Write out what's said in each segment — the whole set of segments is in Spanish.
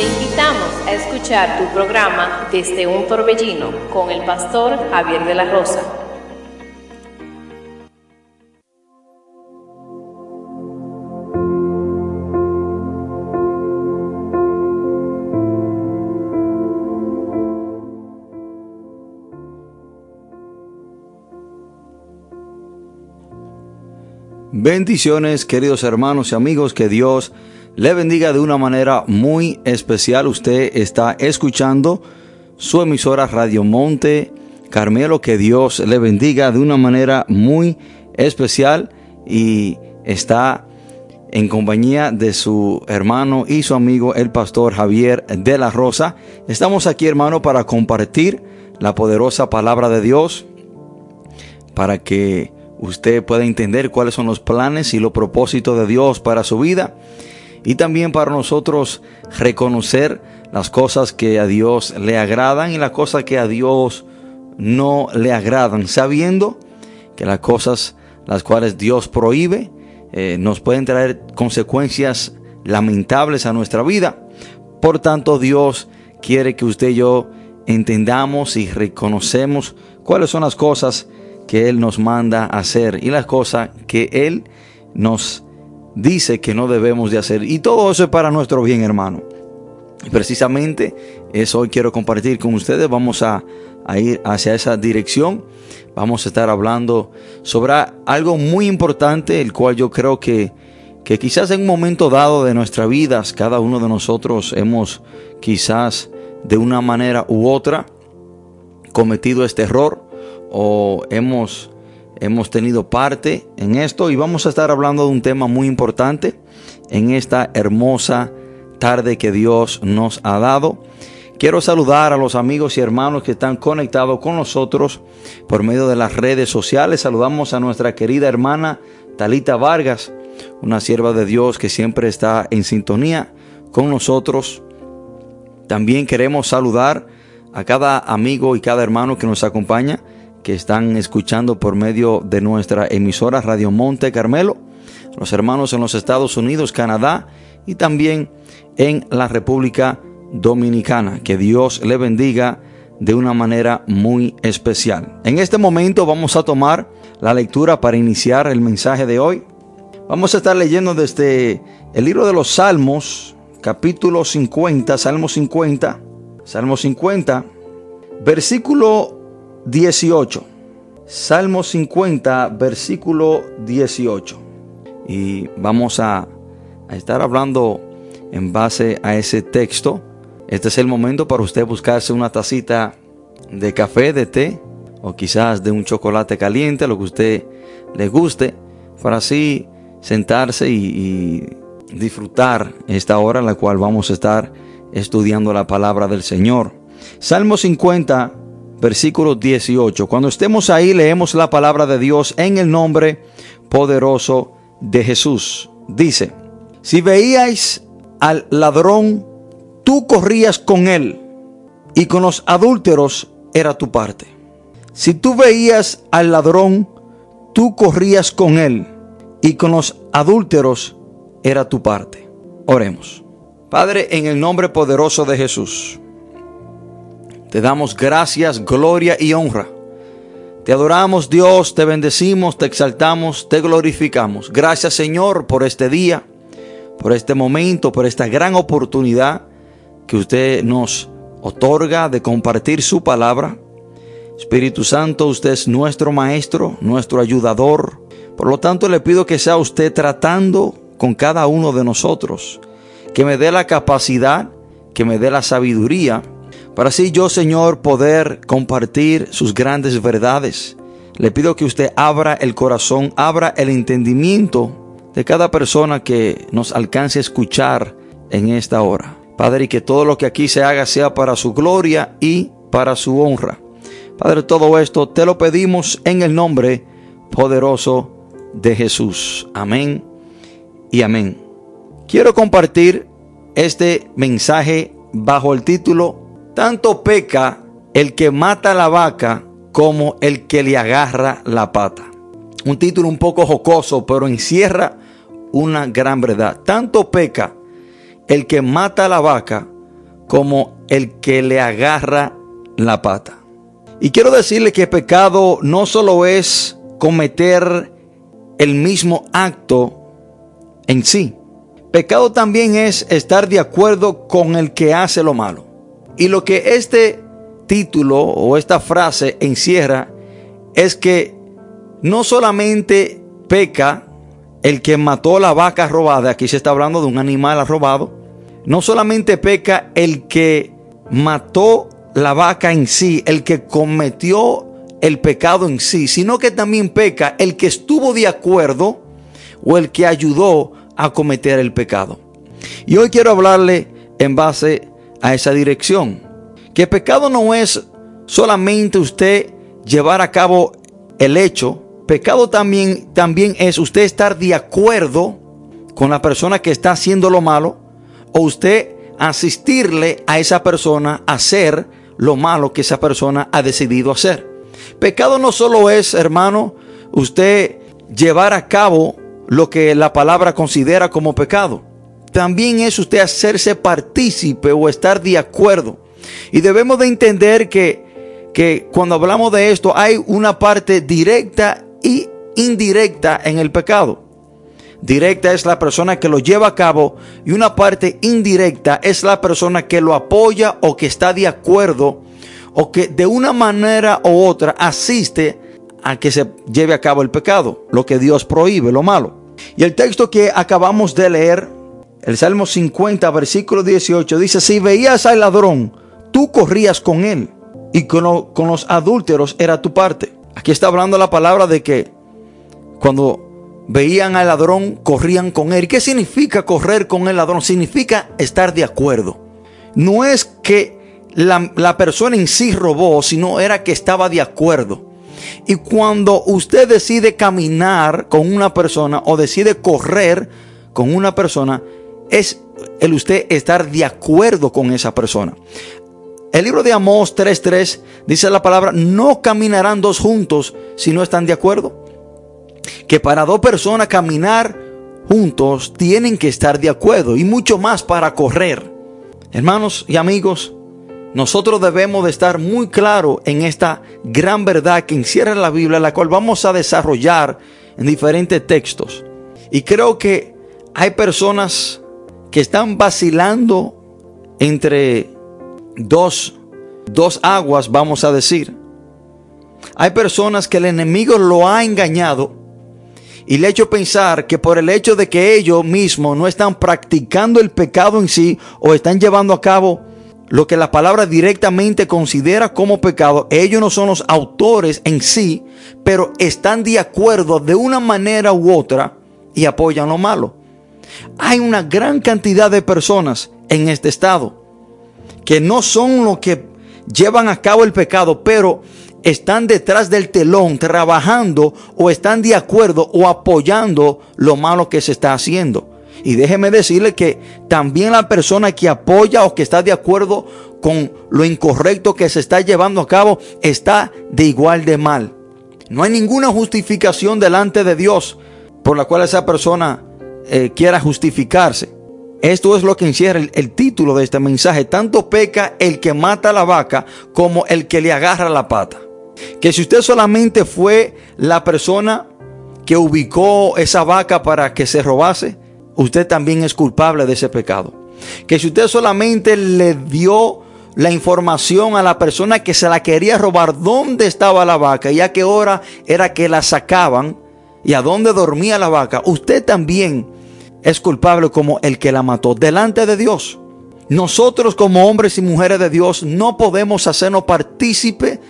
Te invitamos a escuchar tu programa Desde un Torbellino con el pastor Javier de la Rosa. Bendiciones, queridos hermanos y amigos, que Dios le bendiga de una manera muy especial. Usted está escuchando su emisora Radio Monte Carmelo, que Dios le bendiga de una manera muy especial y está en compañía de su hermano y su amigo el pastor Javier de la Rosa. Estamos aquí hermano para compartir la poderosa palabra de Dios para que usted pueda entender cuáles son los planes y los propósitos de Dios para su vida y también para nosotros reconocer las cosas que a Dios le agradan y las cosas que a Dios no le agradan, sabiendo que las cosas las cuales Dios prohíbe eh, nos pueden traer consecuencias lamentables a nuestra vida. Por tanto, Dios quiere que usted y yo entendamos y reconocemos cuáles son las cosas que Él nos manda hacer y las cosas que Él nos dice que no debemos de hacer. Y todo eso es para nuestro bien, hermano. Y precisamente eso hoy quiero compartir con ustedes. Vamos a, ir hacia esa dirección. Vamos a estar hablando sobre algo muy importante, el cual yo creo que, que quizás en un momento dado de nuestra vida, cada uno de nosotros hemos quizás de una manera u otra cometido este error o hemos, hemos tenido parte en esto y vamos a estar hablando de un tema muy importante en esta hermosa tarde que Dios nos ha dado. Quiero saludar a los amigos y hermanos que están conectados con nosotros por medio de las redes sociales. Saludamos a nuestra querida hermana Talita Vargas, una sierva de Dios que siempre está en sintonía con nosotros. También queremos saludar a cada amigo y cada hermano que nos acompaña que están escuchando por medio de nuestra emisora Radio Monte Carmelo, los hermanos en los Estados Unidos, Canadá y también en la República Dominicana. Que Dios le bendiga de una manera muy especial. En este momento vamos a tomar la lectura para iniciar el mensaje de hoy. Vamos a estar leyendo desde el libro de los Salmos, capítulo 50, Salmo 50, Salmo 50, versículo 18. Salmo 50, versículo 18. Y vamos a, estar hablando en base a ese texto. Este es el momento para usted buscarse una tacita de café, de té, o quizás de un chocolate caliente, lo que usted le guste, para así sentarse y, y disfrutar esta hora en la cual vamos a estar estudiando la palabra del Señor. Salmo 50, versículo 18. Cuando estemos ahí leemos la palabra de Dios en el nombre poderoso de Jesús. Dice, si veíais al ladrón, tú corrías con él y con los adúlteros era tu parte. Si tú veías al ladrón, tú corrías con él y con los adúlteros era tu parte. Oremos. Padre, en el nombre poderoso de Jesús. Te damos gracias, gloria y honra. Te adoramos Dios, te bendecimos, te exaltamos, te glorificamos. Gracias Señor por este día, por este momento, por esta gran oportunidad que usted nos otorga de compartir su palabra. Espíritu Santo, usted es nuestro maestro, nuestro ayudador. Por lo tanto, le pido que sea usted tratando con cada uno de nosotros, que me dé la capacidad, que me dé la sabiduría para así yo, Señor, poder compartir sus grandes verdades. Le pido que usted abra el corazón, abra el entendimiento de cada persona que nos alcance a escuchar en esta hora. Padre, y que todo lo que aquí se haga sea para su gloria y para su honra. Padre, todo esto te lo pedimos en el nombre poderoso de Jesús. Amén y amén. Quiero compartir este mensaje bajo el título tanto peca el que mata la vaca como el que le agarra la pata. Un título un poco jocoso, pero encierra una gran verdad. Tanto peca el que mata la vaca como el que le agarra la pata. Y quiero decirle que pecado no solo es cometer el mismo acto en sí. Pecado también es estar de acuerdo con el que hace lo malo. Y lo que este título o esta frase encierra es que no solamente peca el que mató la vaca robada, aquí se está hablando de un animal robado, no solamente peca el que mató la vaca en sí, el que cometió el pecado en sí, sino que también peca el que estuvo de acuerdo o el que ayudó a cometer el pecado. Y hoy quiero hablarle en base a esa dirección. Que pecado no es solamente usted llevar a cabo el hecho, pecado también, también es usted estar de acuerdo con la persona que está haciendo lo malo o usted asistirle a esa persona a hacer lo malo que esa persona ha decidido hacer. Pecado no solo es, hermano, usted llevar a cabo lo que la palabra considera como pecado. También es usted hacerse partícipe o estar de acuerdo. Y debemos de entender que, que cuando hablamos de esto hay una parte directa y indirecta en el pecado. Directa es la persona que lo lleva a cabo y una parte indirecta es la persona que lo apoya o que está de acuerdo o que de una manera u otra asiste a que se lleve a cabo el pecado, lo que Dios prohíbe, lo malo. Y el texto que acabamos de leer, el Salmo 50, versículo 18, dice, si veías al ladrón, tú corrías con él y con, con los adúlteros era tu parte. Aquí está hablando la palabra de que cuando veían al ladrón, corrían con él. ¿Qué significa correr con el ladrón? Significa estar de acuerdo. No es que la, la persona en sí robó, sino era que estaba de acuerdo. Y cuando usted decide caminar con una persona o decide correr con una persona, es el usted estar de acuerdo con esa persona. El libro de Amós 3:3 dice la palabra, no caminarán dos juntos si no están de acuerdo. Que para dos personas caminar juntos tienen que estar de acuerdo y mucho más para correr. Hermanos y amigos, nosotros debemos de estar muy claros en esta gran verdad que encierra la Biblia, la cual vamos a desarrollar en diferentes textos. Y creo que hay personas que están vacilando entre dos, dos aguas, vamos a decir. Hay personas que el enemigo lo ha engañado y le ha hecho pensar que por el hecho de que ellos mismos no están practicando el pecado en sí o están llevando a cabo lo que la palabra directamente considera como pecado, ellos no son los autores en sí, pero están de acuerdo de una manera u otra y apoyan lo malo. Hay una gran cantidad de personas en este estado que no son los que llevan a cabo el pecado, pero están detrás del telón trabajando o están de acuerdo o apoyando lo malo que se está haciendo. Y déjeme decirle que también la persona que apoya o que está de acuerdo con lo incorrecto que se está llevando a cabo está de igual de mal. No hay ninguna justificación delante de Dios por la cual esa persona eh, quiera justificarse. Esto es lo que encierra el, título de este mensaje. Tanto peca el que mata a la vaca como el que le agarra la pata. Que si usted solamente fue la persona que ubicó esa vaca para que se robase, usted también es culpable de ese pecado. Que si usted solamente le dio la información a la persona que se la quería robar dónde estaba la vaca y a qué hora era que la sacaban y a dónde dormía la vaca, usted también es culpable como el que la mató delante de Dios. Nosotros como hombres y mujeres de Dios no podemos hacernos partícipe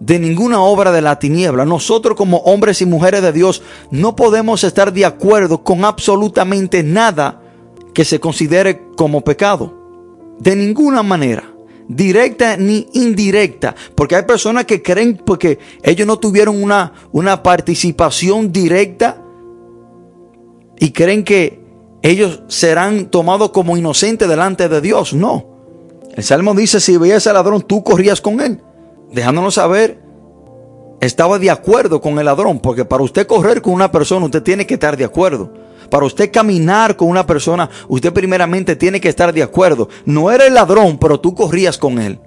de ninguna obra de la tiniebla. Nosotros como hombres y mujeres de Dios no podemos estar de acuerdo con absolutamente nada que se considere como pecado. De ninguna manera. Directa ni indirecta. Porque hay personas que creen porque ellos no tuvieron una, una participación directa y creen que ellos serán tomados como inocentes delante de Dios. No. El Salmo dice, si veías al ladrón, tú corrías con él. Dejándonos saber, estaba de acuerdo con el ladrón, porque para usted correr con una persona, usted tiene que estar de acuerdo. Para usted caminar con una persona, usted primeramente tiene que estar de acuerdo. No era el ladrón, pero tú corrías con él.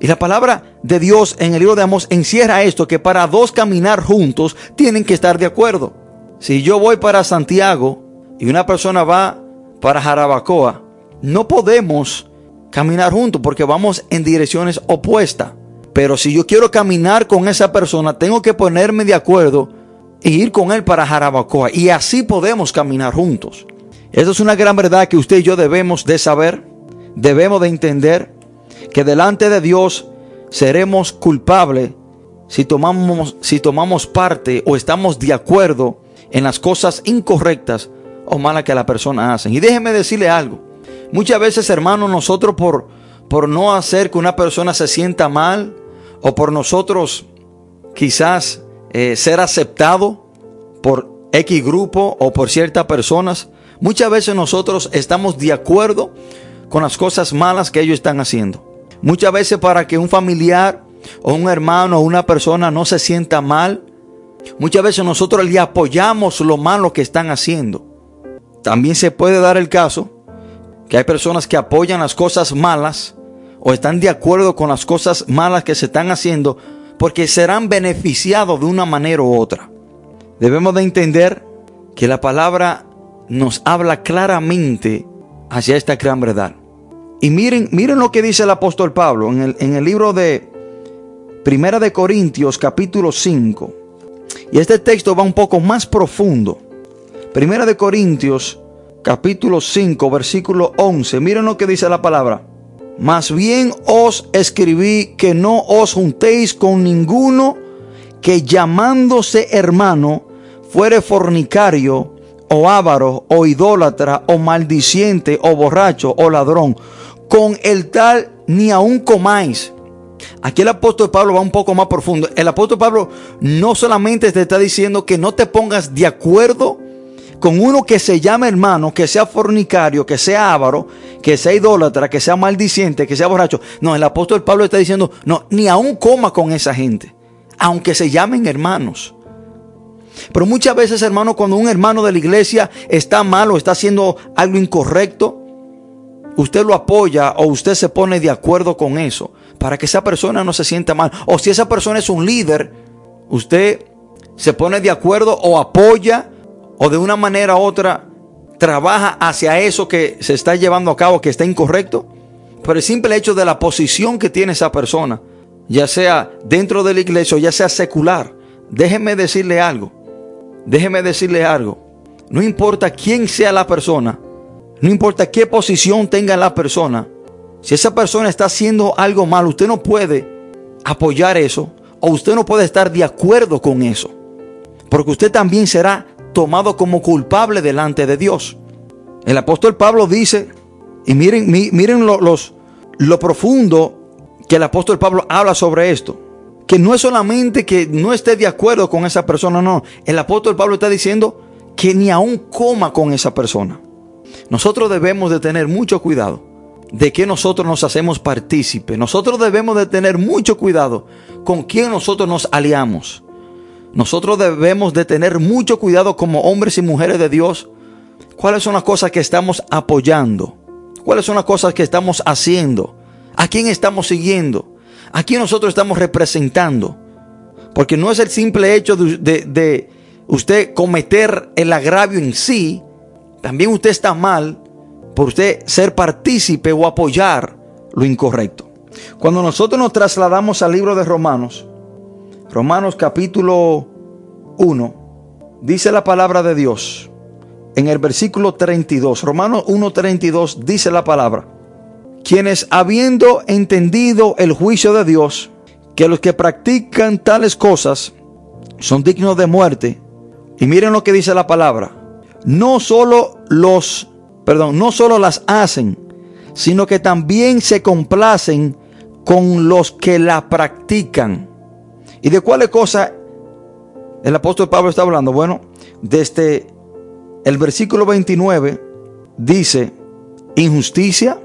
Y la palabra de Dios en el libro de Amos encierra esto, que para dos caminar juntos tienen que estar de acuerdo. Si yo voy para Santiago y una persona va para Jarabacoa, no podemos caminar juntos porque vamos en direcciones opuestas. Pero si yo quiero caminar con esa persona, tengo que ponerme de acuerdo e ir con él para Jarabacoa. Y así podemos caminar juntos. Esa es una gran verdad que usted y yo debemos de saber, debemos de entender que delante de Dios seremos culpables si tomamos, si tomamos parte o estamos de acuerdo en las cosas incorrectas o malas que la persona hace. Y déjeme decirle algo. Muchas veces, hermanos, nosotros por, por no hacer que una persona se sienta mal o por nosotros quizás eh, ser aceptado por X grupo o por ciertas personas, muchas veces nosotros estamos de acuerdo con las cosas malas que ellos están haciendo. Muchas veces para que un familiar o un hermano o una persona no se sienta mal, muchas veces nosotros le apoyamos lo malo que están haciendo. También se puede dar el caso que hay personas que apoyan las cosas malas o están de acuerdo con las cosas malas que se están haciendo porque serán beneficiados de una manera u otra. Debemos de entender que la palabra nos habla claramente hacia esta gran verdad. Y miren, miren lo que dice el apóstol Pablo en el, en el libro de Primera de Corintios capítulo 5. Y este texto va un poco más profundo. Primera de Corintios capítulo 5, versículo 11. Miren lo que dice la palabra. Más bien os escribí que no os juntéis con ninguno que llamándose hermano fuere fornicario o avaro o idólatra o maldiciente o borracho o ladrón. Con el tal ni aun comáis. Aquí el apóstol Pablo va un poco más profundo. El apóstol Pablo no solamente te está diciendo que no te pongas de acuerdo con uno que se llame hermano, que sea fornicario, que sea avaro, que sea idólatra, que sea maldiciente, que sea borracho. No, el apóstol Pablo está diciendo, no, ni aún coma con esa gente, aunque se llamen hermanos. Pero muchas veces, hermano, cuando un hermano de la iglesia está mal o está haciendo algo incorrecto, usted lo apoya o usted se pone de acuerdo con eso para que esa persona no se sienta mal. O si esa persona es un líder, usted se pone de acuerdo o apoya o de una manera u otra trabaja hacia eso que se está llevando a cabo que está incorrecto, por el simple hecho de la posición que tiene esa persona, ya sea dentro de la iglesia o ya sea secular, déjeme decirle algo, déjeme decirle algo, no importa quién sea la persona, no importa qué posición tenga la persona, si esa persona está haciendo algo mal, usted no puede apoyar eso o usted no puede estar de acuerdo con eso. Porque usted también será tomado como culpable delante de Dios. El apóstol Pablo dice, y miren, miren lo, los, lo profundo que el apóstol Pablo habla sobre esto, que no es solamente que no esté de acuerdo con esa persona, no, el apóstol Pablo está diciendo que ni aún coma con esa persona. Nosotros debemos de tener mucho cuidado de que nosotros nos hacemos partícipe. Nosotros debemos de tener mucho cuidado con quién nosotros nos aliamos. Nosotros debemos de tener mucho cuidado como hombres y mujeres de Dios. ¿Cuáles son las cosas que estamos apoyando? ¿Cuáles son las cosas que estamos haciendo? ¿A quién estamos siguiendo? ¿A quién nosotros estamos representando? Porque no es el simple hecho de, de usted cometer el agravio en sí. También usted está mal por usted ser partícipe o apoyar lo incorrecto. Cuando nosotros nos trasladamos al libro de Romanos, Romanos capítulo 1, dice la palabra de Dios en el versículo 32. Romanos 1.32 dice la palabra. Quienes habiendo entendido el juicio de Dios, que los que practican tales cosas son dignos de muerte. Y miren lo que dice la palabra. No solo los, perdón, no solo las hacen, sino que también se complacen con los que la practican. ¿Y de cuáles cosas el apóstol Pablo está hablando? Bueno, desde el versículo 29 dice injusticia,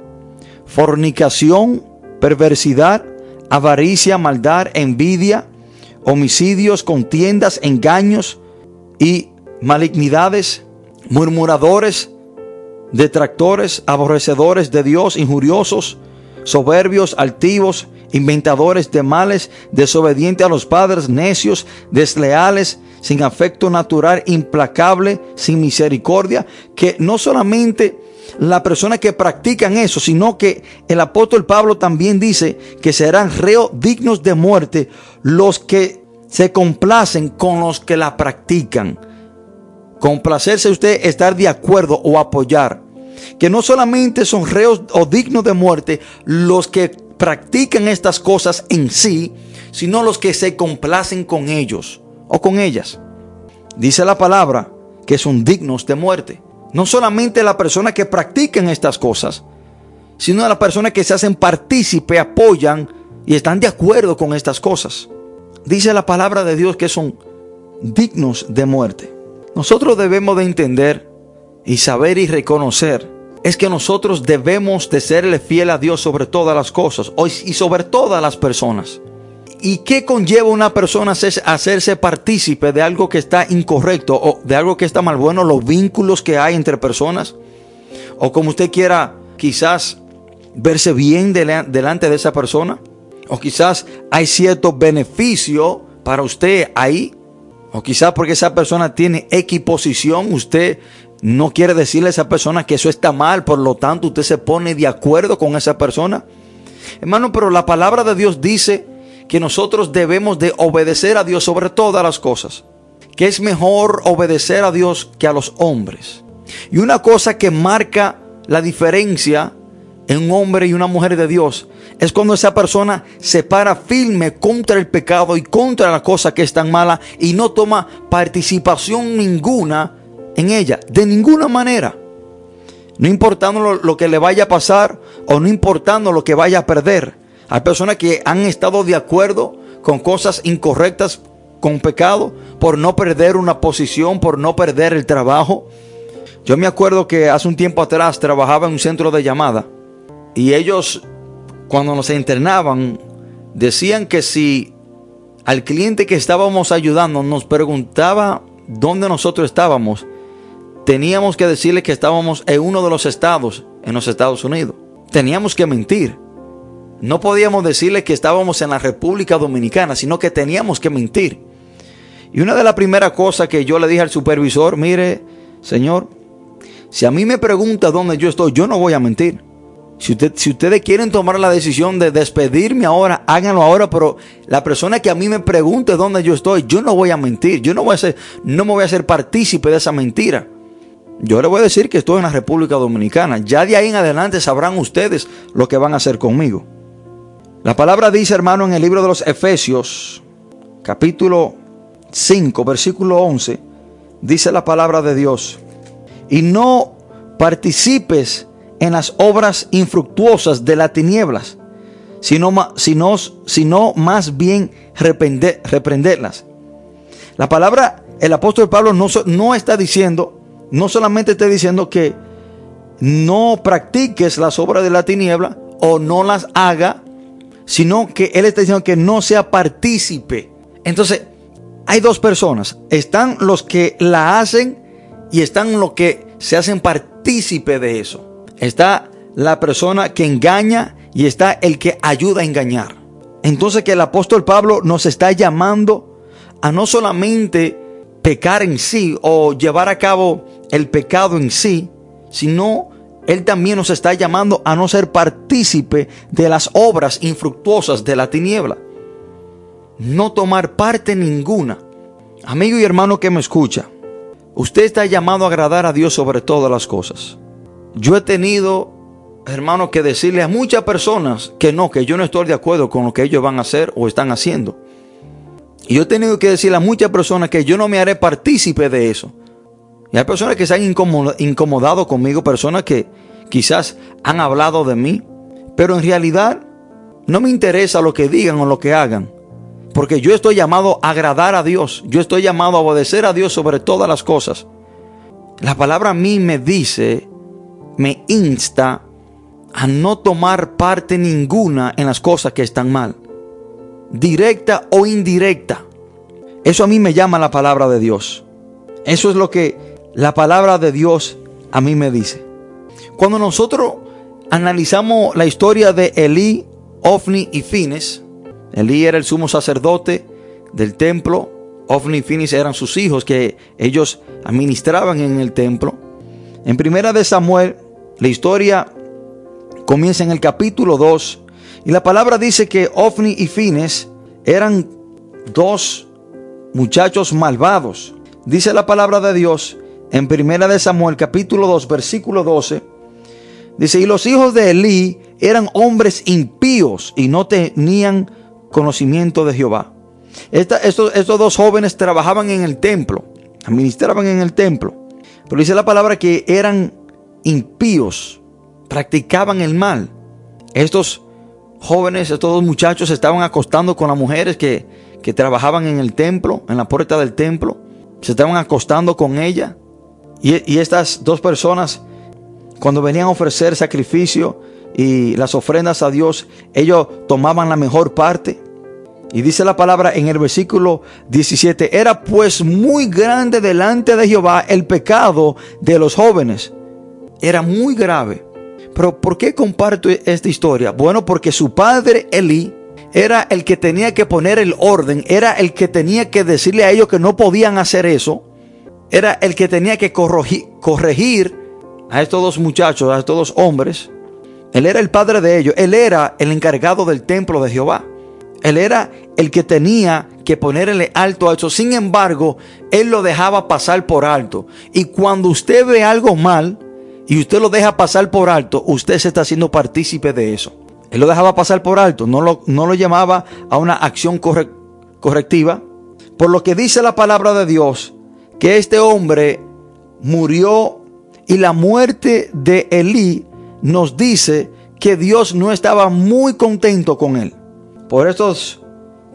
fornicación, perversidad, avaricia, maldad, envidia, homicidios, contiendas, engaños y malignidades, murmuradores, detractores, aborrecedores de Dios, injuriosos, soberbios, altivos, inventadores de males, desobedientes a los padres, necios, desleales, sin afecto natural, implacable, sin misericordia, que no solamente la persona que practican eso, sino que el apóstol Pablo también dice que serán reos dignos de muerte los que se complacen con los que la practican. Complacerse usted, estar de acuerdo o apoyar. Que no solamente son reos o dignos de muerte los que practican estas cosas en sí, sino los que se complacen con ellos o con ellas. Dice la palabra que son dignos de muerte. No solamente la persona que practican estas cosas, sino la persona que se hacen partícipe, apoyan y están de acuerdo con estas cosas. Dice la palabra de Dios que son dignos de muerte. Nosotros debemos de entender y saber y reconocer es que nosotros debemos de serle fiel a Dios sobre todas las cosas y sobre todas las personas. ¿Y qué conlleva una persona hacerse partícipe de algo que está incorrecto o de algo que está mal? Bueno, los vínculos que hay entre personas. O como usted quiera, quizás verse bien delante de esa persona. O quizás hay cierto beneficio para usted ahí. O quizás porque esa persona tiene X posición, usted no quiere decirle a esa persona que eso está mal, por lo tanto usted se pone de acuerdo con esa persona. Hermano, pero la palabra de Dios dice que nosotros debemos de obedecer a Dios sobre todas las cosas. Que es mejor obedecer a Dios que a los hombres. Y una cosa que marca la diferencia en un hombre y una mujer de Dios es cuando esa persona se para firme contra el pecado y contra la cosa que es tan mala y no toma participación ninguna en ella, de ninguna manera. No importando lo, que le vaya a pasar o no importando lo que vaya a perder. Hay personas que han estado de acuerdo con cosas incorrectas, con pecado, por no perder una posición, por no perder el trabajo. Yo me acuerdo que hace un tiempo atrás trabajaba en un centro de llamada y ellos cuando nos internaban decían que si al cliente que estábamos ayudando nos preguntaba dónde nosotros estábamos, teníamos que decirle que estábamos en uno de los estados en los Estados Unidos. Teníamos que mentir. No podíamos decirle que estábamos en la República Dominicana, sino que teníamos que mentir. Y una de las primeras cosas que yo le dije al supervisor, mire, señor, si a mí me pregunta dónde yo estoy, yo no voy a mentir. Si, usted, si ustedes quieren tomar la decisión de despedirme ahora, háganlo ahora, pero la persona que a mí me pregunte dónde yo estoy, yo no voy a mentir, yo no, voy a ser, no me voy a hacer partícipe de esa mentira. Yo le voy a decir que estoy en la República Dominicana. Ya de ahí en adelante sabrán ustedes lo que van a hacer conmigo. La palabra dice, hermano, en el libro de los Efesios, capítulo 5, versículo 11, dice la palabra de Dios, y no participes en las obras infructuosas de las tinieblas, sino, sino, sino más bien reprenderlas. La palabra, el apóstol Pablo no, no está diciendo no solamente está diciendo que no practiques las obras de la tiniebla o no las haga, sino que Él está diciendo que no sea partícipe. Entonces, hay dos personas. Están los que la hacen y están los que se hacen partícipe de eso. Está la persona que engaña y está el que ayuda a engañar. Entonces que el apóstol Pablo nos está llamando a no solamente pecar en sí o llevar a cabo el pecado en sí, sino Él también nos está llamando a no ser partícipe de las obras infructuosas de la tiniebla. No tomar parte ninguna. Amigo y hermano que me escucha, usted está llamado a agradar a Dios sobre todas las cosas. Yo he tenido, hermano, que decirle a muchas personas que no, que yo no estoy de acuerdo con lo que ellos van a hacer o están haciendo. Y yo he tenido que decirle a muchas personas que yo no me haré partícipe de eso. Y hay personas que se han incomodado conmigo, personas que quizás han hablado de mí, pero en realidad no me interesa lo que digan o lo que hagan. Porque yo estoy llamado a agradar a Dios. Yo estoy llamado a obedecer a Dios sobre todas las cosas. La palabra a mí me dice, me insta a no tomar parte ninguna en las cosas que están mal. Directa o indirecta. Eso a mí me llama la palabra de Dios. Eso es lo que la palabra de Dios a mí me dice. Cuando nosotros analizamos la historia de Elí, Ofni y Fines, Elí era el sumo sacerdote del templo, Ofni y Fines eran sus hijos que ellos administraban en el templo. En primera de Samuel, la historia comienza en el capítulo 2 y la palabra dice que Ofni y Fines eran dos muchachos malvados. Dice la palabra de Dios en primera de Samuel capítulo 2 versículo 12. Dice, y los hijos de Elí eran hombres impíos y no tenían conocimiento de Jehová. estos, estos dos jóvenes trabajaban en el templo, administraban en el templo. Pero dice la palabra que eran impíos, practicaban el mal. Estos jóvenes, estos dos muchachos estaban acostando con las mujeres que, que trabajaban en el templo, en la puerta del templo. Se estaban acostando con ella. Y, estas dos personas, cuando venían a ofrecer sacrificio y las ofrendas a Dios, ellos tomaban la mejor parte. Y dice la palabra en el versículo 17, era pues muy grande delante de Jehová el pecado de los jóvenes. Era muy grave. Pero ¿por qué comparto esta historia? Bueno, porque su padre Elí era el que tenía que poner el orden, era el que tenía que decirle a ellos que no podían hacer eso, era el que tenía que corregir, a estos dos muchachos, a estos dos hombres. Él era el padre de ellos, él era el encargado del templo de Jehová. Él era el que tenía que ponerle alto a eso. Sin embargo, él lo dejaba pasar por alto. Y cuando usted ve algo mal y usted lo deja pasar por alto, usted se está haciendo partícipe de eso. Él lo dejaba pasar por alto, no lo, no lo llamaba a una acción correctiva. Por lo que dice la palabra de Dios, que este hombre murió y la muerte de Elí nos dice que Dios no estaba muy contento con él por estos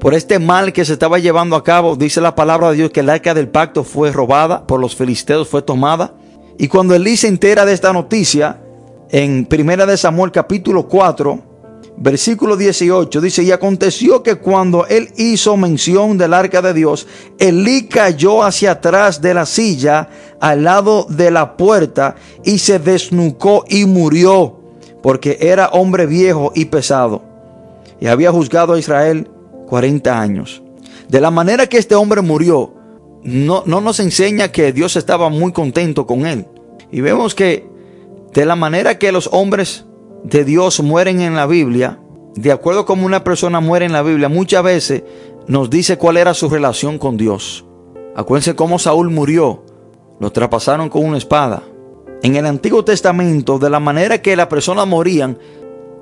por este mal que se estaba llevando a cabo, dice la palabra de Dios que el arca del pacto fue robada por los filisteos, fue tomada. Y cuando Elí se entera de esta noticia, en Primera de Samuel capítulo 4, versículo 18, dice, y aconteció que cuando él hizo mención del arca de Dios, Elí cayó hacia atrás de la silla, al lado de la puerta, y se desnucó y murió, porque era hombre viejo y pesado y había juzgado a Israel 40 años. De la manera que este hombre murió, no, no nos enseña que Dios estaba muy contento con él. Y vemos que de la manera que los hombres de Dios mueren en la Biblia, de acuerdo como una persona muere en la Biblia, muchas veces nos dice cuál era su relación con Dios. Acuérdense cómo Saúl murió. Lo traspasaron con una espada. En el Antiguo Testamento, de la manera que las personas morían,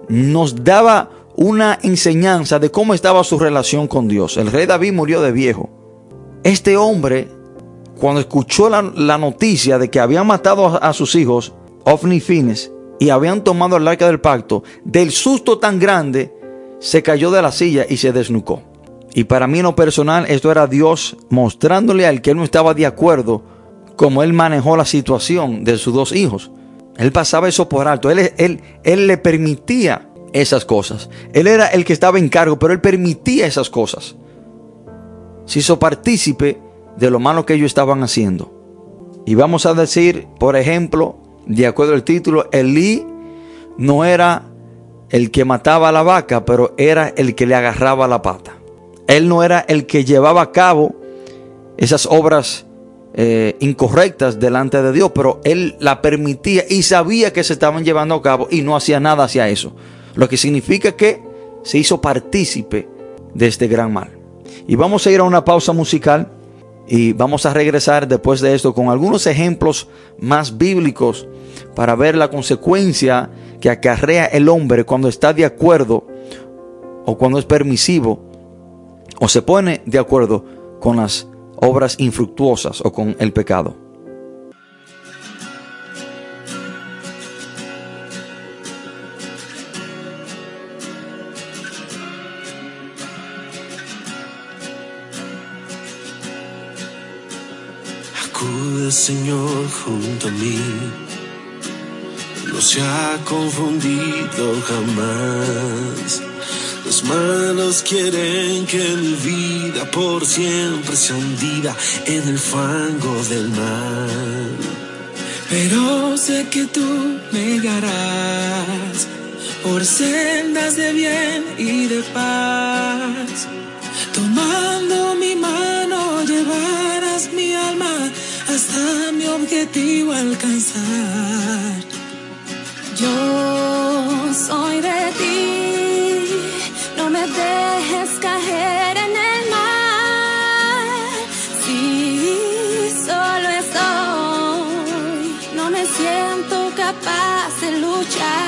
nos daba una enseñanza de cómo estaba su relación con Dios. El rey David murió de viejo. Este hombre, cuando escuchó la, noticia de que habían matado a, sus hijos, Ofni Fines, y habían tomado el arca del pacto, del susto tan grande, se cayó de la silla y se desnucó. Y para mí en lo personal, esto era Dios mostrándole al que él no estaba de acuerdo cómo él manejó la situación de sus dos hijos. Él pasaba eso por alto. Él, él, él le permitía esas cosas. Él era el que estaba en cargo, pero él permitía esas cosas. Se hizo partícipe de lo malo que ellos estaban haciendo. Y vamos a decir, por ejemplo, de acuerdo al título, Elí no era el que mataba a la vaca, pero era el que le agarraba la pata. Él no era el que llevaba a cabo esas obras eh, incorrectas delante de Dios, pero él la permitía y sabía que se estaban llevando a cabo y no hacía nada hacia eso. Lo que significa que se hizo partícipe de este gran mal. Y vamos a ir a una pausa musical y vamos a regresar después de esto con algunos ejemplos más bíblicos para ver la consecuencia que acarrea el hombre cuando está de acuerdo o cuando es permisivo o se pone de acuerdo con las obras infructuosas o con el pecado. Señor junto a mí. No se ha confundido jamás. Es malos quieren que mi vida por siempre se hundida en el fango del mar. Pero sé que tú me guiarás por sendas de bien y de paz. Tomando mi mano llevarás mi alma hasta mi objetivo alcanzar. Yo soy de ti, no me dejes caer en el mar. Si solo estoy, no me siento capaz de luchar.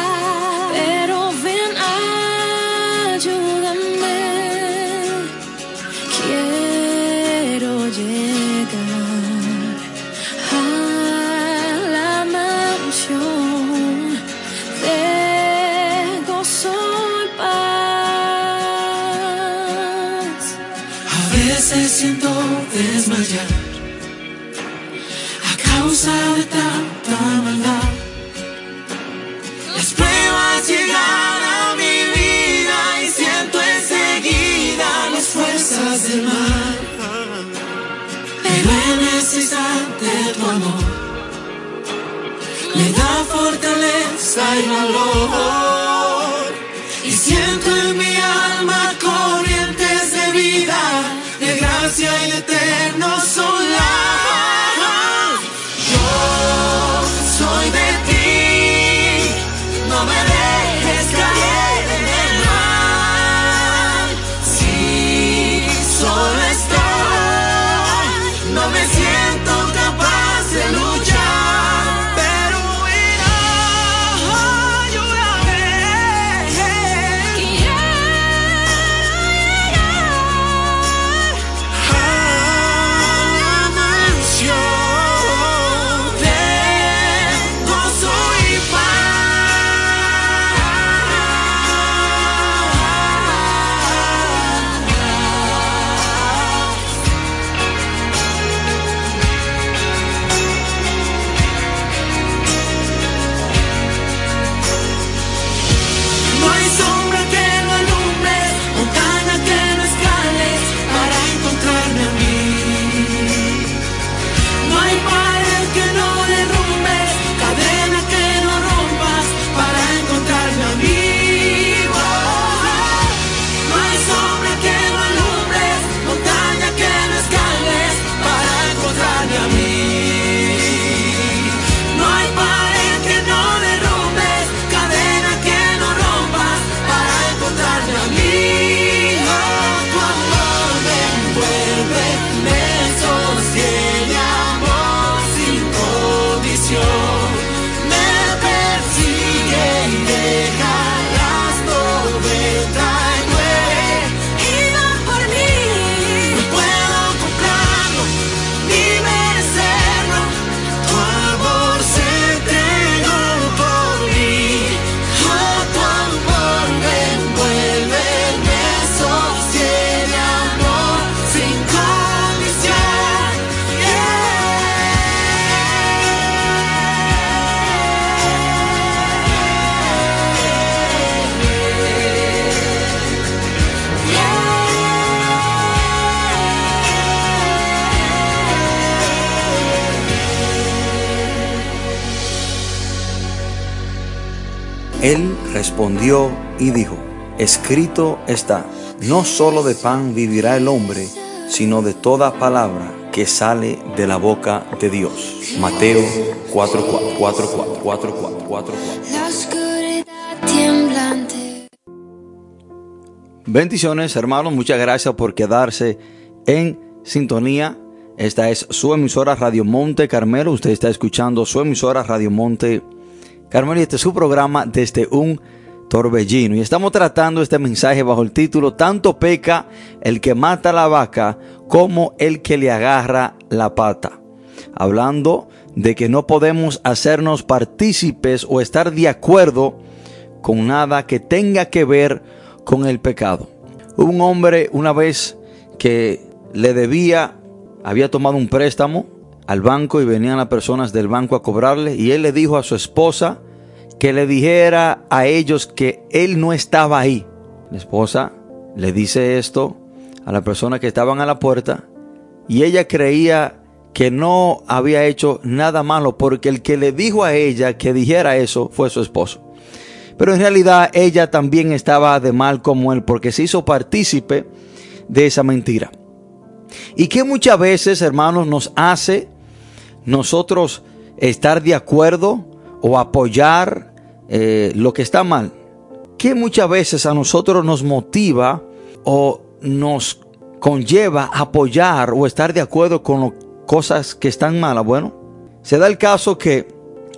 Él respondió y dijo, escrito está, no solo de pan vivirá el hombre, sino de toda palabra que sale de la boca de Dios. Mateo 4, 4, 4, 4, 4, 4, 4. La oscuridad temblante. Bendiciones hermanos, muchas gracias por quedarse en sintonía. Esta es su emisora Radio Monte Carmelo. Usted está escuchando su emisora Radio Monte Carmelo y este es su programa desde un torbellino. Y estamos tratando este mensaje bajo el título Tanto peca el que mata la vaca como el que le agarra la pata. Hablando de que no podemos hacernos partícipes o estar de acuerdo con nada que tenga que ver con el pecado. Un hombre una vez que le debía, había tomado un préstamo al banco y venían las personas del banco a cobrarle y él le dijo a su esposa que le dijera a ellos que él no estaba ahí. La esposa le dice esto a la persona que estaban a la puerta y ella creía que no había hecho nada malo porque el que le dijo a ella que dijera eso fue su esposo. Pero en realidad ella también estaba de mal como él porque se hizo partícipe de esa mentira. Y que muchas veces, hermanos, nos hace nosotros estar de acuerdo o apoyar eh, lo que está mal. Que muchas veces a nosotros nos motiva o nos conlleva apoyar o estar de acuerdo con cosas que están malas. Bueno, se da el caso que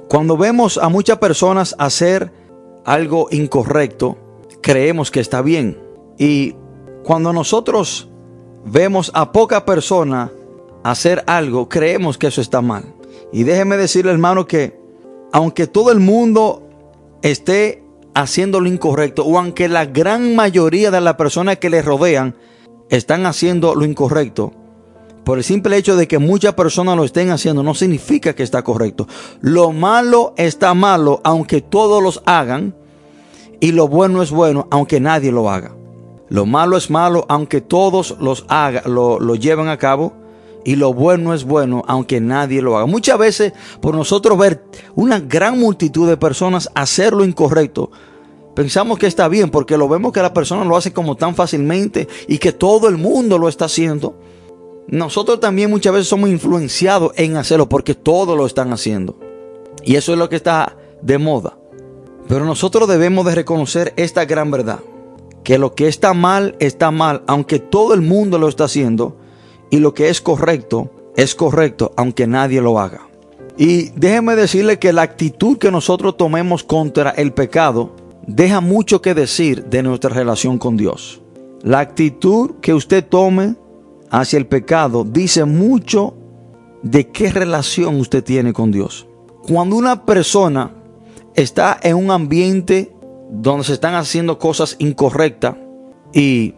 cuando vemos a muchas personas hacer algo incorrecto, creemos que está bien. Y cuando nosotros vemos a poca persona hacer algo, creemos que eso está mal. Y déjeme decirle, hermano, que aunque todo el mundo esté haciendo lo incorrecto, o aunque la gran mayoría de las personas que le rodean están haciendo lo incorrecto, por el simple hecho de que muchas personas lo estén haciendo, no significa que está correcto. Lo malo está malo, aunque todos los hagan, y lo bueno es bueno, aunque nadie lo haga. Lo malo es malo, aunque todos los haga, lo, lo lleven a cabo, y lo bueno es bueno, aunque nadie lo haga. Muchas veces, por nosotros ver una gran multitud de personas hacer lo incorrecto, pensamos que está bien, porque lo vemos que la persona lo hace como tan fácilmente y que todo el mundo lo está haciendo. Nosotros también muchas veces somos influenciados en hacerlo porque todos lo están haciendo. Y eso es lo que está de moda. Pero nosotros debemos de reconocer esta gran verdad. Que lo que está mal está mal, aunque todo el mundo lo está haciendo. Y lo que es correcto es correcto, aunque nadie lo haga. Y déjeme decirle que la actitud que nosotros tomemos contra el pecado deja mucho que decir de nuestra relación con Dios. La actitud que usted tome hacia el pecado dice mucho de qué relación usted tiene con Dios. Cuando una persona está en un ambiente donde se están haciendo cosas incorrectas y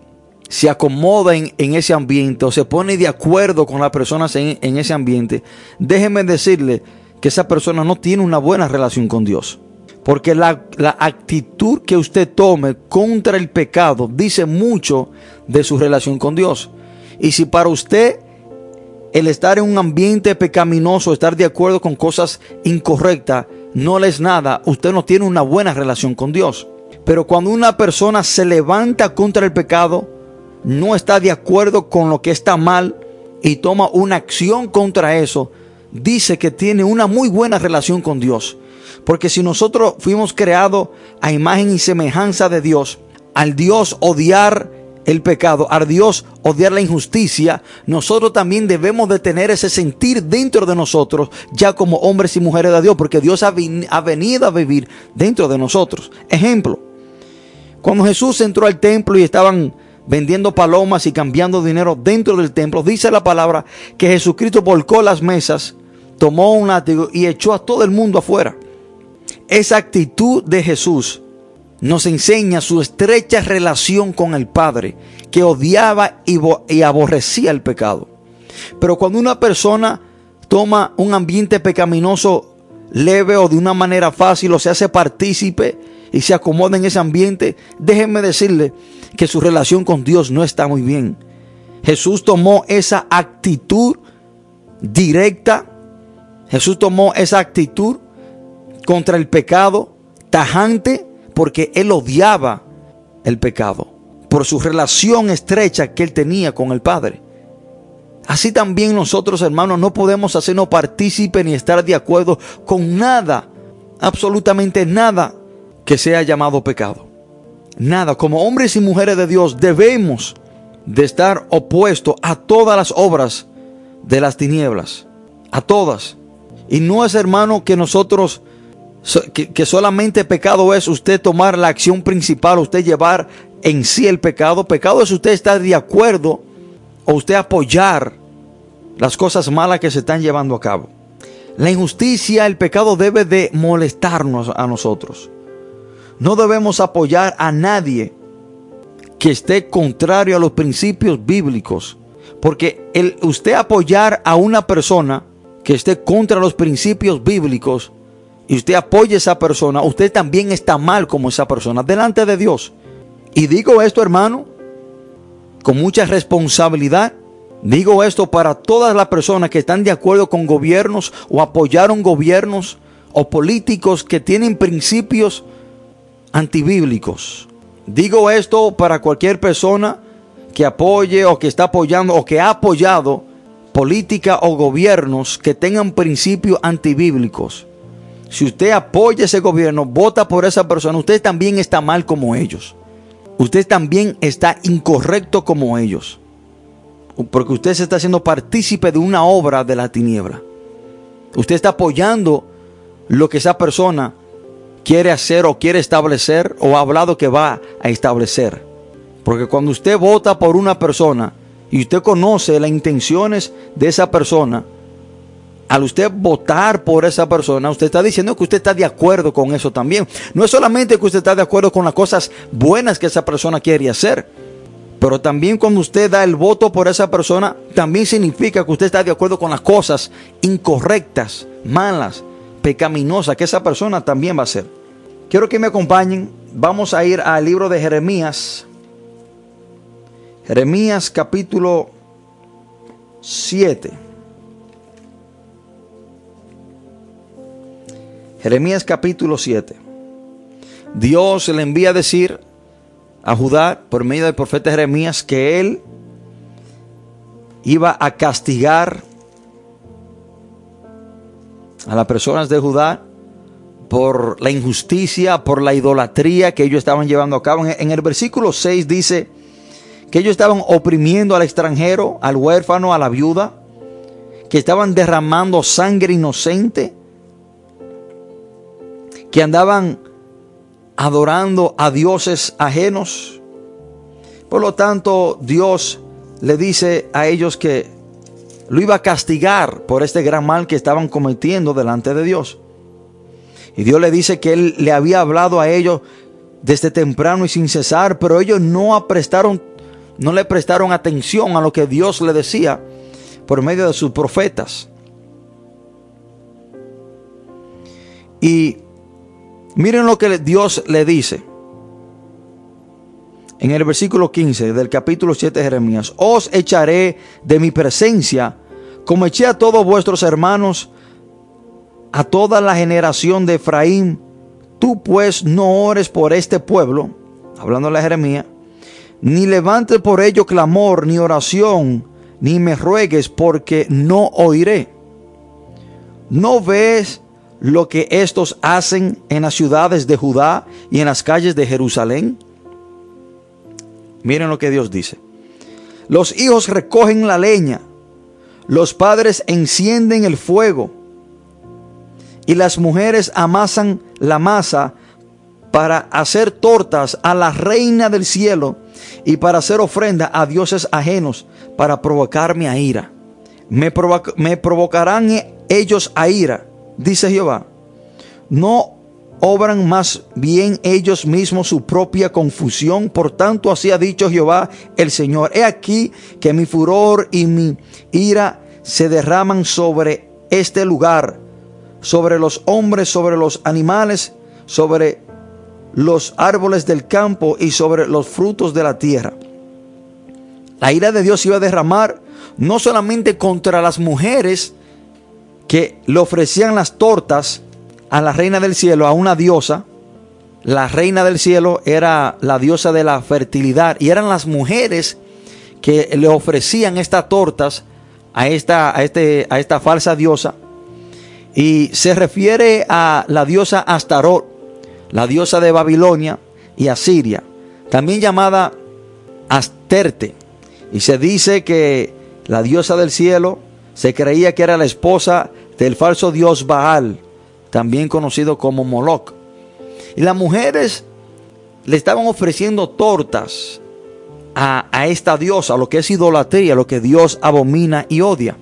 se acomoda en, ese ambiente o se pone de acuerdo con las personas en, en ese ambiente, déjeme decirle que esa persona no tiene una buena relación con Dios. Porque la, la, actitud que usted tome contra el pecado dice mucho de su relación con Dios. Y si para usted el estar en un ambiente pecaminoso, estar de acuerdo con cosas incorrectas, no le es nada, usted no tiene una buena relación con Dios. Pero cuando una persona se levanta contra el pecado, no está de acuerdo con lo que está mal y toma una acción contra eso, dice que tiene una muy buena relación con Dios. Porque si nosotros fuimos creados a imagen y semejanza de Dios, al Dios odiar el pecado, al Dios odiar la injusticia, nosotros también debemos de tener ese sentir dentro de nosotros, ya como hombres y mujeres de Dios, porque Dios ha, ha venido a vivir dentro de nosotros. Ejemplo, cuando Jesús entró al templo y estaban vendiendo palomas y cambiando dinero dentro del templo, dice la palabra que Jesucristo volcó las mesas, tomó un látigo y echó a todo el mundo afuera. Esa actitud de Jesús nos enseña su estrecha relación con el Padre, que odiaba y, aborrecía el pecado. Pero cuando una persona toma un ambiente pecaminoso leve o de una manera fácil o se hace partícipe y se acomoda en ese ambiente, déjenme decirle que su relación con Dios no está muy bien. Jesús tomó esa actitud directa, Jesús tomó esa actitud contra el pecado tajante porque él odiaba el pecado por su relación estrecha que él tenía con el Padre. Así también nosotros, hermanos, no podemos hacernos partícipe ni estar de acuerdo con nada, absolutamente nada que sea llamado pecado. Nada, como hombres y mujeres de Dios debemos de estar opuestos a todas las obras de las tinieblas, a todas. Y no es, hermano, que nosotros que, solamente pecado es usted tomar la acción principal, usted llevar en sí el pecado. Pecado es usted estar de acuerdo o usted apoyar las cosas malas que se están llevando a cabo. La injusticia, el pecado debe de molestarnos a nosotros. No debemos apoyar a nadie que esté contrario a los principios bíblicos. Porque el usted apoyar a una persona que esté contra los principios bíblicos y usted apoya a esa persona, usted también está mal como esa persona delante de Dios. Y digo esto, hermano, con mucha responsabilidad. Digo esto para todas las personas que están de acuerdo con gobiernos o apoyaron gobiernos o políticos que tienen principios antibíblicos. Digo esto para cualquier persona que apoye o que está apoyando o que ha apoyado política o gobiernos que tengan principios antibíblicos. Si usted apoya ese gobierno, vota por esa persona, usted también está mal como ellos. Usted también está incorrecto como ellos. Porque usted se está haciendo partícipe de una obra de la tiniebla. Usted está apoyando lo que esa persona quiere hacer o quiere establecer o ha hablado que va a establecer. Porque cuando usted vota por una persona y usted conoce las intenciones de esa persona, al usted votar por esa persona, usted está diciendo que usted está de acuerdo con eso también. No es solamente que usted está de acuerdo con las cosas buenas que esa persona quiere hacer, pero también cuando usted da el voto por esa persona, también significa que usted está de acuerdo con las cosas incorrectas, malas, pecaminosas que esa persona también va a hacer. Quiero que me acompañen. Vamos a ir al libro de Jeremías. Jeremías capítulo 7. Jeremías capítulo 7. Dios le envía a decir a Judá por medio del profeta Jeremías que él iba a castigar a las personas de Judá por la injusticia, por la idolatría que ellos estaban llevando a cabo. En el versículo 6 dice que ellos estaban oprimiendo al extranjero, al huérfano, a la viuda, que estaban derramando sangre inocente, que andaban adorando a dioses ajenos. Por lo tanto, Dios le dice a ellos que lo iba a castigar por este gran mal que estaban cometiendo delante de Dios. Y Dios le dice que Él le había hablado a ellos desde temprano y sin cesar, pero ellos no no le prestaron atención a lo que Dios le decía por medio de sus profetas. Y miren lo que Dios le dice. En el versículo 15 del capítulo 7 de Jeremías, os echaré de mi presencia, como eché a todos vuestros hermanos, a toda la generación de Efraín, tú pues no ores por este pueblo, hablando de Jeremías, ni levantes por ello clamor, ni oración, ni me ruegues, porque no oiré. ¿No ves lo que estos hacen en las ciudades de Judá y en las calles de Jerusalén? Miren lo que Dios dice. Los hijos recogen la leña, los padres encienden el fuego y las mujeres amasan la masa para hacer tortas a la reina del cielo y para hacer ofrenda a dioses ajenos para provocarme a ira. Me, provocarán ellos a ira, dice Jehová. No obran más bien ellos mismos su propia confusión. Por tanto, así ha dicho Jehová el Señor. He aquí que mi furor y mi ira se derraman sobre este lugar, sobre los hombres, sobre los animales, sobre los árboles del campo y sobre los frutos de la tierra. La ira de Dios iba a derramar no solamente contra las mujeres que le ofrecían las tortas a la reina del cielo, a una diosa. La reina del cielo era la diosa de la fertilidad y eran las mujeres que le ofrecían estas tortas a esta, a este, a esta falsa diosa. Y se refiere a la diosa Astarot, la diosa de Babilonia y Asiria, también llamada Asterte. Y se dice que la diosa del cielo se creía que era la esposa del falso dios Baal, también conocido como Moloch. Y las mujeres le estaban ofreciendo tortas a, a, esta diosa, lo que es idolatría, lo que Dios abomina y odia.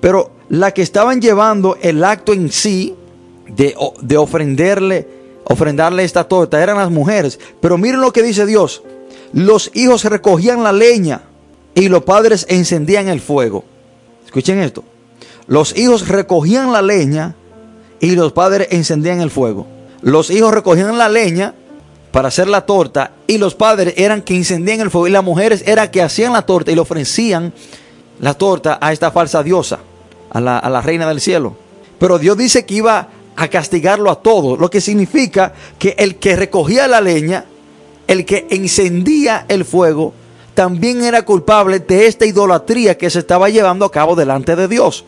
Pero la que estaban llevando el acto en sí de, de ofrenderle, ofrendarle esta torta eran las mujeres. Pero miren lo que dice Dios. Los hijos recogían la leña y los padres encendían el fuego. Escuchen esto. Los hijos recogían la leña y los padres encendían el fuego. Los hijos recogían la leña para hacer la torta y los padres eran que encendían el fuego y las mujeres eran que hacían la torta y le ofrecían la torta a esta falsa diosa, a la, a la reina del cielo. Pero Dios dice que iba a castigarlo a todos, lo que significa que el que recogía la leña, el que encendía el fuego, también era culpable de esta idolatría que se estaba llevando a cabo delante de Dios.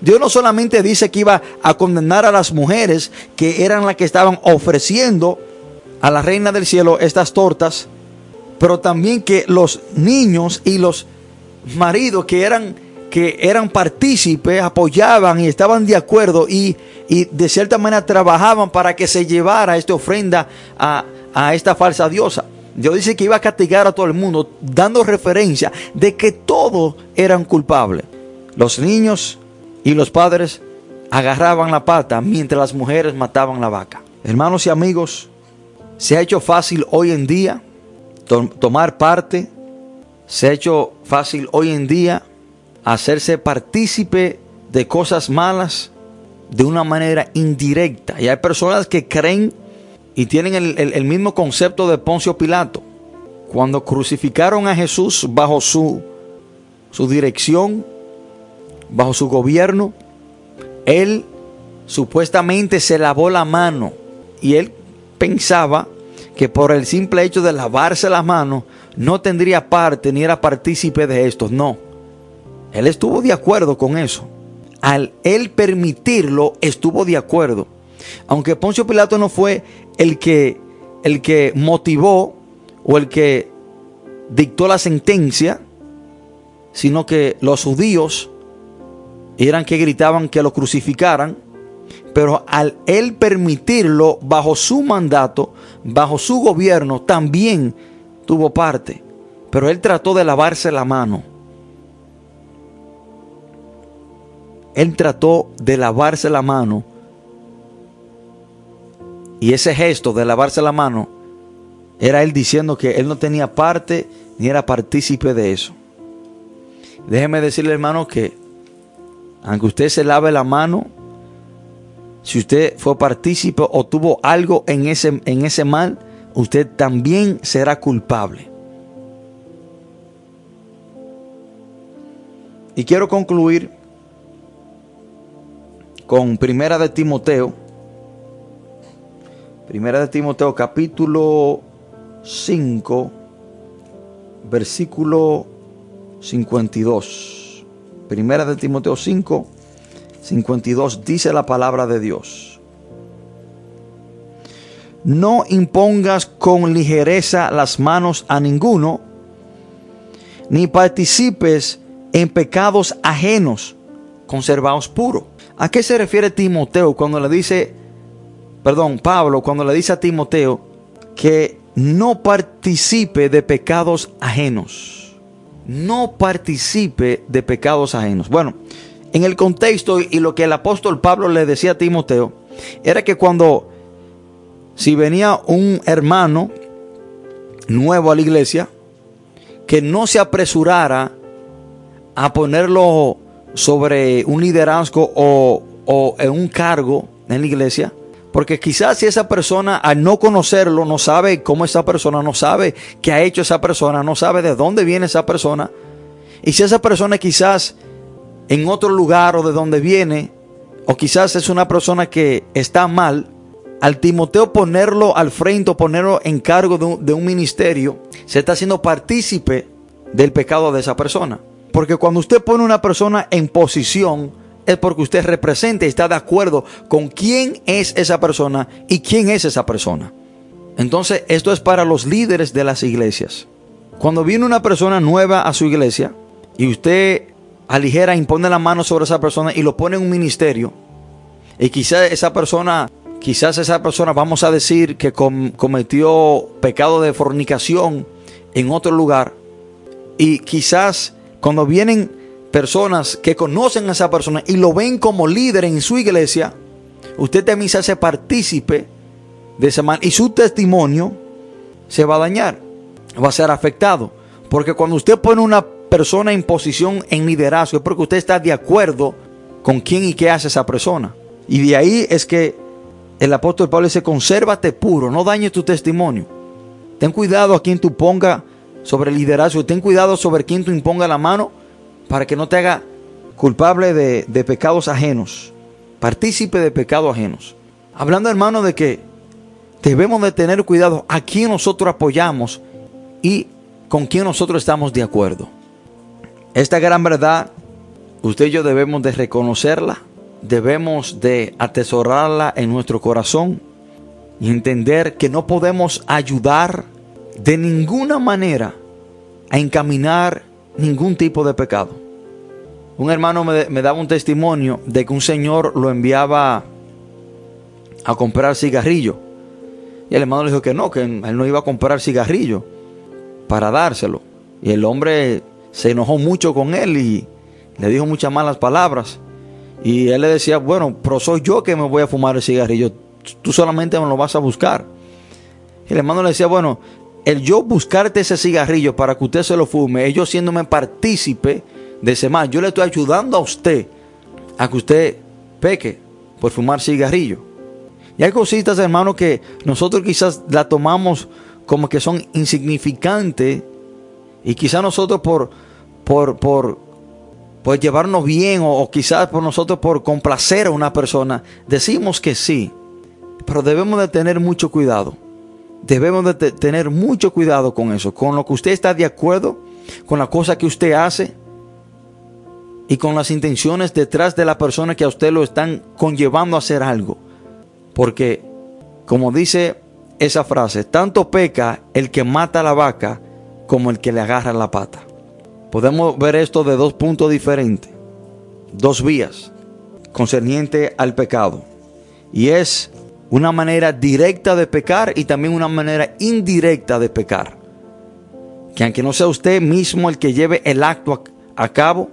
Dios no solamente dice que iba a condenar a las mujeres que eran las que estaban ofreciendo a la reina del cielo estas tortas, pero también que los niños y los maridos que eran que eran partícipes apoyaban y estaban de acuerdo y, y de cierta manera trabajaban para que se llevara esta ofrenda a, a esta falsa diosa. Dios dice que iba a castigar a todo el mundo, dando referencia de que todos eran culpables. Los niños y los padres agarraban la pata mientras las mujeres mataban la vaca. Hermanos y amigos, se ha hecho fácil hoy en día to- tomar parte, se ha hecho fácil hoy en día hacerse partícipe de cosas malas de una manera indirecta. Y hay personas que creen y tienen el mismo concepto de Poncio Pilato. Cuando crucificaron a Jesús bajo su, su dirección, bajo su gobierno, él supuestamente se lavó la mano y él pensaba que por el simple hecho de lavarse las manos no tendría parte ni era partícipe de esto. No, él estuvo de acuerdo con eso. Al él permitirlo, estuvo de acuerdo. Aunque Poncio Pilato no fue el que, el que motivó o el que dictó la sentencia, sino que los judíos eran que gritaban que lo crucificaran, pero al él permitirlo bajo su mandato, bajo su gobierno, también tuvo parte. Pero él trató de lavarse la mano. Él trató de lavarse la mano. Y ese gesto de lavarse la mano era él diciendo que él no tenía parte ni era partícipe de eso. Déjeme decirle, hermano, que aunque usted se lave la mano, si usted fue partícipe o tuvo algo en ese, en ese mal, usted también será culpable. Y quiero concluir con Primera de Timoteo. Primera de Timoteo capítulo 5, versículo 52. Primera de Timoteo 5, 52 dice la palabra de Dios. No impongas con ligereza las manos a ninguno, ni participes en pecados ajenos, conservaos puros. ¿A qué se refiere Timoteo cuando le dice, perdón, Pablo, cuando le dice a Timoteo que no participe de pecados ajenos? No participe de pecados ajenos. Bueno, en el contexto y lo que el apóstol Pablo le decía a Timoteo, era que cuando, si venía un hermano nuevo a la iglesia, que no se apresurara a ponerlo sobre un liderazgo o, en un cargo en la iglesia, porque quizás si esa persona al no conocerlo no sabe cómo esa persona, no sabe qué ha hecho esa persona, no sabe de dónde viene esa persona, y si esa persona quizás en otro lugar o de donde viene, o quizás es una persona que está mal, al Timoteo ponerlo al frente o ponerlo en cargo de un, de un ministerio, se está haciendo partícipe del pecado de esa persona. Porque cuando usted pone una persona en posición, es porque usted representa y está de acuerdo con quién es esa persona y quién es esa persona. Entonces, esto es para los líderes de las iglesias. Cuando viene una persona nueva a su iglesia y usted aligera, impone la mano sobre esa persona y lo pone en un ministerio, y quizás esa persona, quizás esa persona, vamos a decir que com- cometió pecado de fornicación en otro lugar, y quizás cuando vienen personas que conocen a esa persona y lo ven como líder en su iglesia, usted también se hace partícipe de esa manera y su testimonio se va a dañar, va a ser afectado. Porque cuando usted pone una persona en posición en liderazgo es porque usted está de acuerdo con quién y qué hace esa persona. Y de ahí es que el apóstol Pablo dice, consérvate puro, no dañes tu testimonio. Ten cuidado a quien tú ponga sobre el liderazgo, ten cuidado sobre quien tú imponga la mano para que no te haga culpable de, pecados ajenos, partícipe de pecados ajenos. Hablando hermano de que debemos de tener cuidado a quién nosotros apoyamos y con quién nosotros estamos de acuerdo. Esta gran verdad, usted y yo debemos de reconocerla, debemos de atesorarla en nuestro corazón y entender que no podemos ayudar de ninguna manera a encaminar ningún tipo de pecado. Un hermano me, daba un testimonio de que un señor lo enviaba a comprar cigarrillo. Y el hermano le dijo que no, que él no iba a comprar cigarrillo para dárselo. Y el hombre se enojó mucho con él y le dijo muchas malas palabras. Y él le decía, bueno, pero soy yo que me voy a fumar el cigarrillo. Tú solamente me lo vas a buscar. Y el hermano le decía, bueno, el yo buscarte ese cigarrillo para que usted se lo fume, ellos siéndome partícipe de ese mal, yo le estoy ayudando a usted a que usted peque por fumar cigarrillo. Y hay cositas, hermano, que nosotros quizás la tomamos como que son insignificantes y quizás nosotros por, por, por, por llevarnos bien o, quizás por nosotros por complacer a una persona, decimos que sí, pero debemos de tener mucho cuidado. Debemos de te tener mucho cuidado con eso, con lo que usted está de acuerdo, con la cosa que usted hace y con las intenciones detrás de la persona que a usted lo están conllevando a hacer algo. Porque, como dice esa frase, tanto peca el que mata a la vaca como el que le agarra la pata. Podemos ver esto de dos puntos diferentes, dos vías concerniente al pecado. Y es una manera directa de pecar y también una manera indirecta de pecar. Que aunque no sea usted mismo el que lleve el acto a, cabo,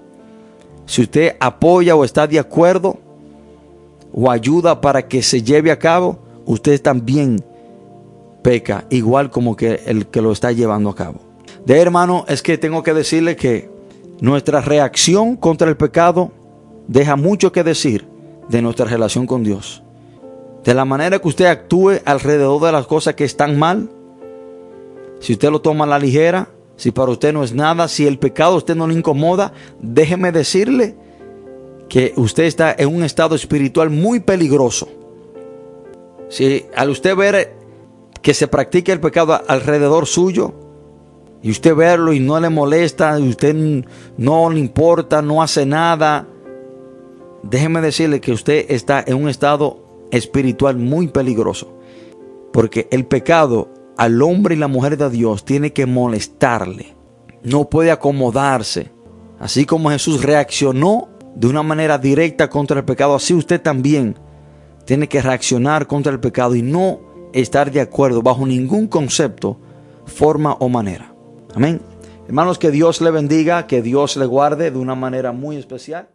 si usted apoya o está de acuerdo o ayuda para que se lleve a cabo, usted también peca, igual como que el que lo está llevando a cabo. De hermano, es que tengo que decirle que nuestra reacción contra el pecado deja mucho que decir de nuestra relación con Dios. De la manera que usted actúe alrededor de las cosas que están mal, si usted lo toma a la ligera, si para usted no es nada, si el pecado a usted no le incomoda, déjeme decirle que usted está en un estado espiritual muy peligroso. Si al usted ver que se practica el pecado alrededor suyo, y usted verlo y no le molesta, y usted no le importa, no hace nada, déjeme decirle que usted está en un estado espiritual muy peligroso. Porque el pecado al hombre y la mujer de Dios tiene que molestarle. No puede acomodarse. Así como Jesús reaccionó de una manera directa contra el pecado, así usted también tiene que reaccionar contra el pecado y no estar de acuerdo bajo ningún concepto, forma o manera. Amén. Hermanos, que Dios le bendiga, que Dios le guarde de una manera muy especial.